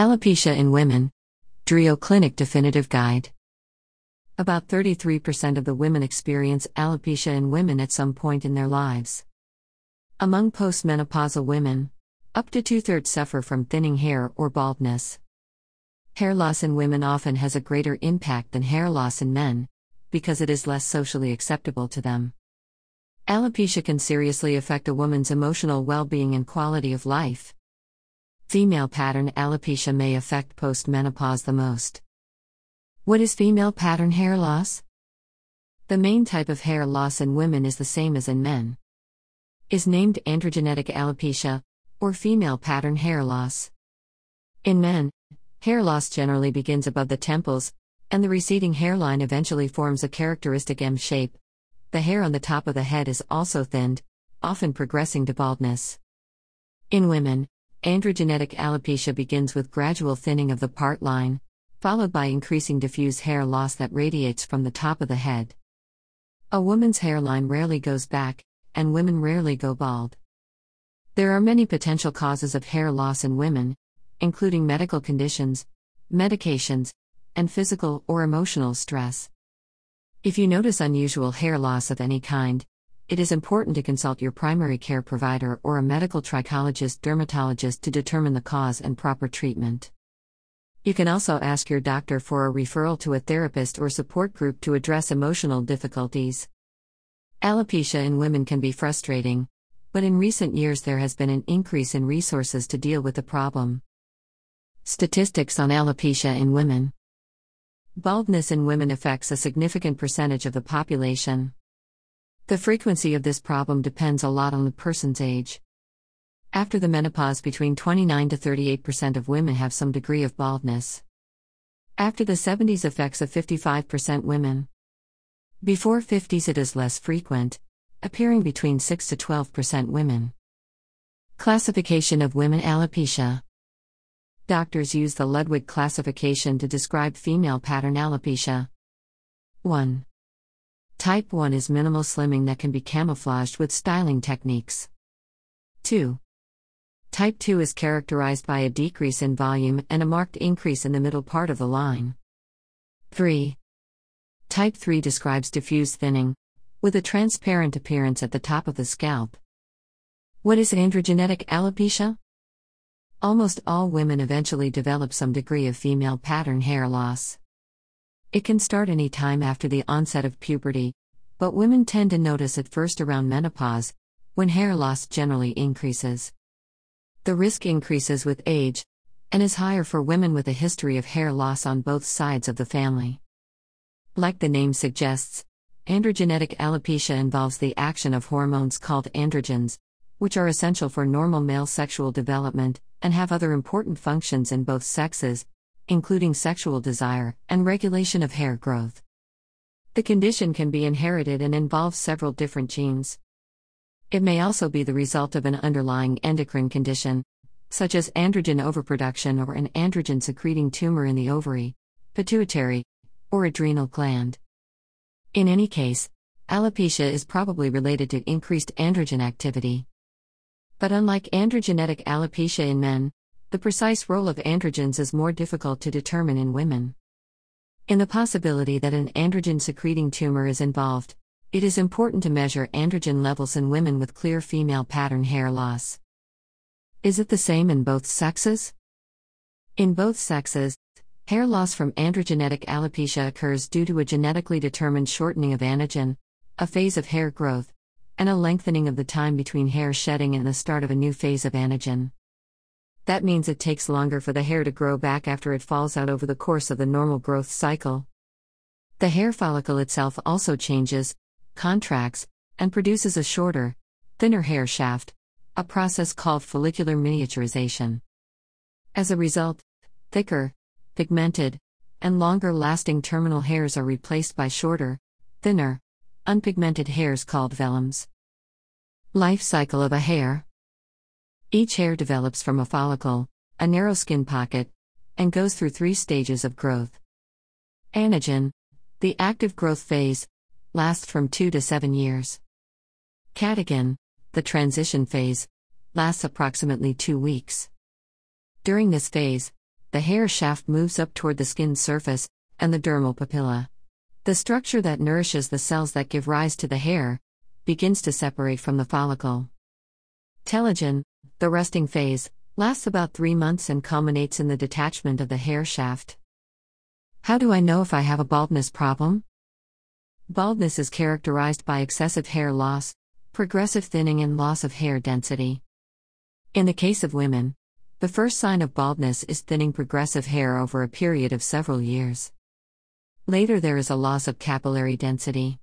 Alopecia in Women Drio Clinic Definitive Guide. About 33% of the women experience alopecia in women at some point in their lives. Among postmenopausal women, up to two thirds suffer from thinning hair or baldness. Hair loss in women often has a greater impact than hair loss in men, because it is less socially acceptable to them. Alopecia can seriously affect a woman's emotional well being and quality of life. Female pattern alopecia may affect postmenopause the most. What is female pattern hair loss? The main type of hair loss in women is the same as in men. Is named androgenetic alopecia, or female pattern hair loss. In men, hair loss generally begins above the temples, and the receding hairline eventually forms a characteristic M shape. The hair on the top of the head is also thinned, often progressing to baldness. In women, Androgenetic alopecia begins with gradual thinning of the part line, followed by increasing diffuse hair loss that radiates from the top of the head. A woman's hairline rarely goes back, and women rarely go bald. There are many potential causes of hair loss in women, including medical conditions, medications, and physical or emotional stress. If you notice unusual hair loss of any kind, it is important to consult your primary care provider or a medical trichologist dermatologist to determine the cause and proper treatment. You can also ask your doctor for a referral to a therapist or support group to address emotional difficulties. Alopecia in women can be frustrating, but in recent years there has been an increase in resources to deal with the problem. Statistics on alopecia in women Baldness in women affects a significant percentage of the population. The frequency of this problem depends a lot on the person's age. After the menopause, between 29 to 38% of women have some degree of baldness. After the 70s, affects of 55% women. Before 50s, it is less frequent, appearing between 6 to 12% women. Classification of women alopecia. Doctors use the Ludwig classification to describe female pattern alopecia. 1. Type 1 is minimal slimming that can be camouflaged with styling techniques. 2. Type 2 is characterized by a decrease in volume and a marked increase in the middle part of the line. 3. Type 3 describes diffuse thinning, with a transparent appearance at the top of the scalp. What is androgenetic alopecia? Almost all women eventually develop some degree of female pattern hair loss. It can start any time after the onset of puberty, but women tend to notice it first around menopause, when hair loss generally increases. The risk increases with age, and is higher for women with a history of hair loss on both sides of the family. Like the name suggests, androgenetic alopecia involves the action of hormones called androgens, which are essential for normal male sexual development and have other important functions in both sexes, including sexual desire and regulation of hair growth. The condition can be inherited and involves several different genes. It may also be the result of an underlying endocrine condition, such as androgen overproduction or an androgen secreting tumor in the ovary, pituitary, or adrenal gland. In any case, alopecia is probably related to increased androgen activity. But unlike androgenetic alopecia in men, the precise role of androgens is more difficult to determine in women. In the possibility that an androgen secreting tumor is involved, it is important to measure androgen levels in women with clear female pattern hair loss. Is it the same in both sexes? In both sexes, hair loss from androgenetic alopecia occurs due to a genetically determined shortening of anagen, a phase of hair growth, and a lengthening of the time between hair shedding and the start of a new phase of anagen. That means it takes longer for the hair to grow back after it falls out over the course of the normal growth cycle. The hair follicle itself also changes, contracts, and produces a shorter, thinner hair shaft, a process called follicular miniaturization. As a result, thicker, pigmented, and longer lasting terminal hairs are replaced by shorter, thinner, unpigmented hairs called vellus. Life cycle of a hair. Each hair develops from a follicle, a narrow skin pocket, and goes through three stages of growth. Anagen, the active growth phase, lasts from 2 to 7 years. Catagen, the transition phase, lasts approximately 2 weeks. During this phase, the hair shaft moves up toward the skin surface and the dermal papilla. The structure that nourishes the cells that give rise to the hair begins to separate from the follicle. Telogen, the resting phase, lasts about three months and culminates in the detachment of the hair shaft. How do I know if I have a baldness problem? Baldness is characterized by excessive hair loss, progressive thinning, and loss of hair density. In the case of women, the first sign of baldness is thinning progressive hair over a period of several years. Later, there is a loss of capillary density.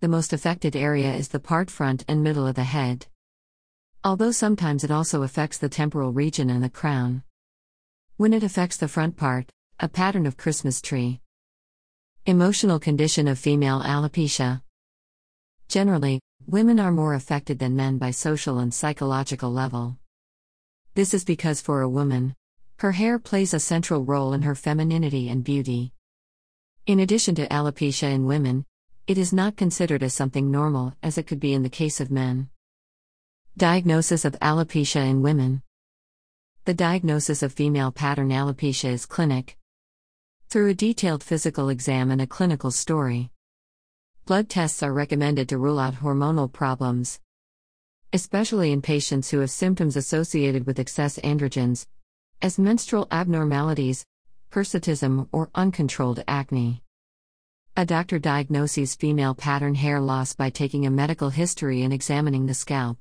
The most affected area is the part front and middle of the head. Although sometimes it also affects the temporal region and the crown. When it affects the front part, a pattern of Christmas tree. Emotional condition of female alopecia. Generally, women are more affected than men by social and psychological level. This is because for a woman, her hair plays a central role in her femininity and beauty. In addition to alopecia in women, it is not considered as something normal as it could be in the case of men. Diagnosis of alopecia in women. The diagnosis of female pattern alopecia is clinic. Through a detailed physical exam and a clinical story. Blood tests are recommended to rule out hormonal problems. Especially in patients who have symptoms associated with excess androgens, as menstrual abnormalities, hirsutism, or uncontrolled acne. A doctor diagnoses female pattern hair loss by taking a medical history and examining the scalp.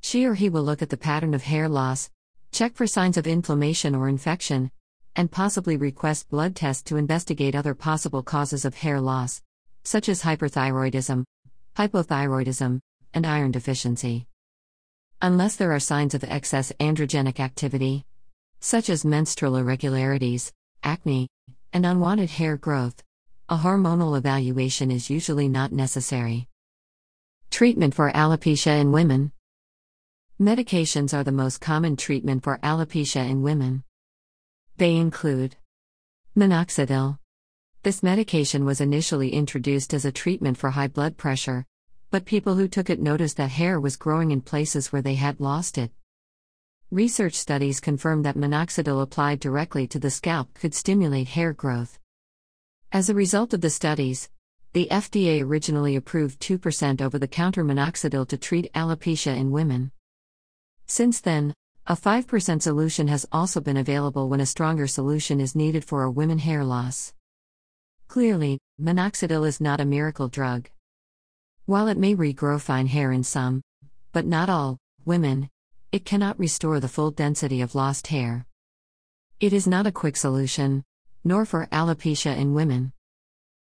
She or he will look at the pattern of hair loss, check for signs of inflammation or infection, and possibly request blood tests to investigate other possible causes of hair loss, such as hyperthyroidism, hypothyroidism, and iron deficiency. Unless there are signs of excess androgenic activity, such as menstrual irregularities, acne, and unwanted hair growth, a hormonal evaluation is usually not necessary. Treatment for alopecia in women. Medications are the most common treatment for alopecia in women. They include minoxidil. This medication was initially introduced as a treatment for high blood pressure, but people who took it noticed that hair was growing in places where they had lost it. Research studies confirmed that minoxidil applied directly to the scalp could stimulate hair growth. As a result of the studies, the FDA originally approved 2% over the counter minoxidil to treat alopecia in women. Since then, a 5% solution has also been available when a stronger solution is needed for a women hair loss. Clearly, minoxidil is not a miracle drug. While it may regrow fine hair in some, but not all, women, it cannot restore the full density of lost hair. It is not a quick solution, nor for alopecia in women.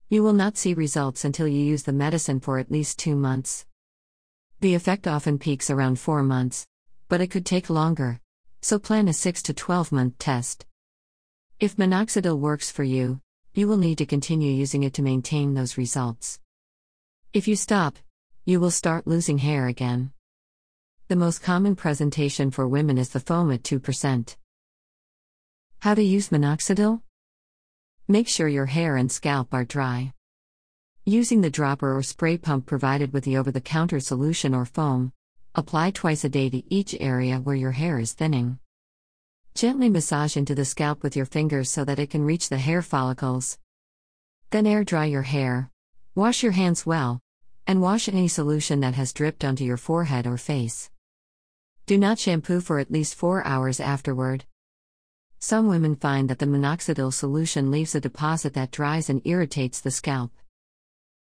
You will not see results until you use the medicine for at least two months. The effect often peaks around four months, but it could take longer, so plan a 6 to 12 month test. If minoxidil works for you, you will need to continue using it to maintain those results. If you stop, you will start losing hair again. The most common presentation for women is the foam at 2%. How to use minoxidil? Make sure your hair and scalp are dry. Using the dropper or spray pump provided with the over the counter solution or foam, apply twice a day to each area where your hair is thinning. Gently massage into the scalp with your fingers so that it can reach the hair follicles. Then air dry your hair. Wash your hands well, and wash any solution that has dripped onto your forehead or face. Do not shampoo for at least 4 hours afterward. Some women find that the minoxidil solution leaves a deposit that dries and irritates the scalp.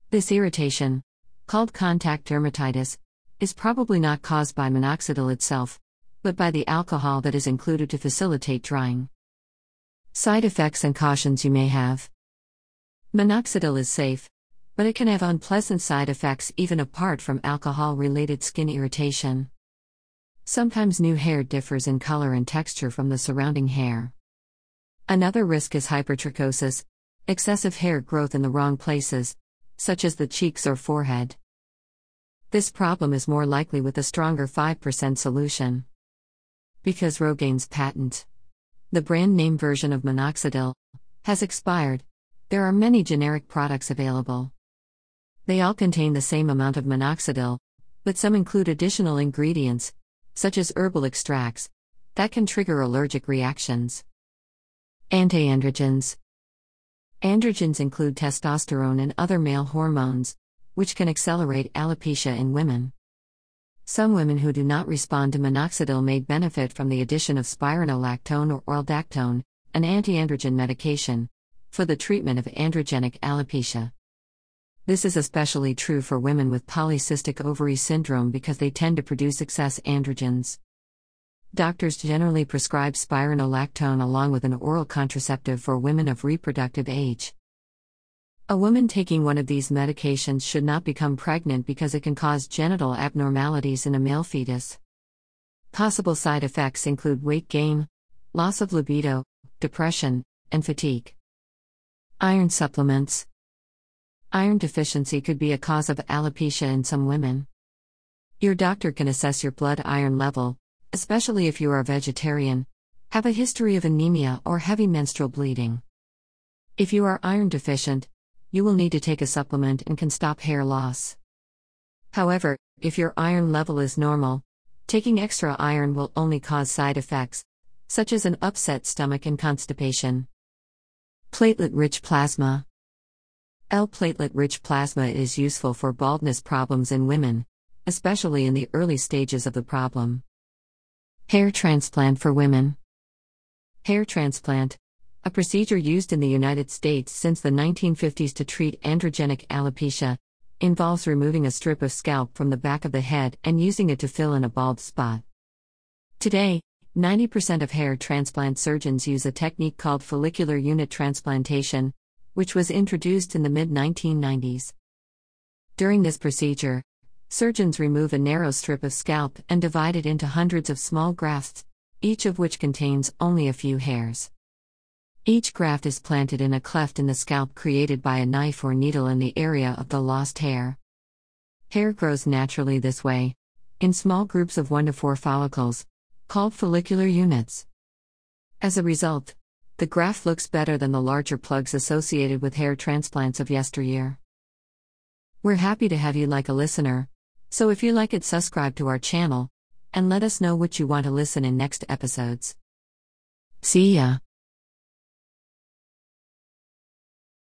This irritation, called contact dermatitis, is probably not caused by minoxidil itself, but by the alcohol that is included to facilitate drying. Side effects and cautions you may have. Minoxidil is safe, but it can have unpleasant side effects even apart from alcohol related skin irritation. Sometimes new hair differs in color and texture from the surrounding hair. Another risk is hypertrichosis, excessive hair growth in the wrong places, such as the cheeks or forehead. This problem is more likely with a stronger 5% solution. Because Rogaine's patent, the brand name version of minoxidil, has expired, there are many generic products available. They all contain the same amount of minoxidil, but some include additional ingredients, such as herbal extracts, that can trigger allergic reactions. Antiandrogens. Androgens include testosterone and other male hormones, which can accelerate alopecia in women. Some women who do not respond to minoxidil may benefit from the addition of spironolactone or orldactone, an antiandrogen medication, for the treatment of androgenic alopecia. This is especially true for women with polycystic ovary syndrome because they tend to produce excess androgens. Doctors generally prescribe spironolactone along with an oral contraceptive for women of reproductive age. A woman taking one of these medications should not become pregnant because it can cause genital abnormalities in a male fetus. Possible side effects include weight gain, loss of libido, depression, and fatigue. Iron supplements. Iron deficiency could be a cause of alopecia in some women. Your doctor can assess your blood iron level, especially if you are a vegetarian, have a history of anemia or heavy menstrual bleeding. If you are iron deficient, you will need to take a supplement and can stop hair loss. However, if your iron level is normal, taking extra iron will only cause side effects, such as an upset stomach and constipation. Platelet rich plasma. L platelet rich plasma is useful for baldness problems in women, especially in the early stages of the problem. Hair transplant for women. Hair transplant, a procedure used in the United States since the 1950s to treat androgenic alopecia, involves removing a strip of scalp from the back of the head and using it to fill in a bald spot. Today, 90% of hair transplant surgeons use a technique called follicular unit transplantation, which was introduced in the mid 1990s. During this procedure, Surgeons remove a narrow strip of scalp and divide it into hundreds of small grafts, each of which contains only a few hairs. Each graft is planted in a cleft in the scalp created by a knife or needle in the area of the lost hair. Hair grows naturally this way, in small groups of 1 to 4 follicles, called follicular units. As a result, the graft looks better than the larger plugs associated with hair transplants of yesteryear. We're happy to have you like a listener. So if you like it, subscribe to our channel and let us know what you want to listen in next episodes. See ya.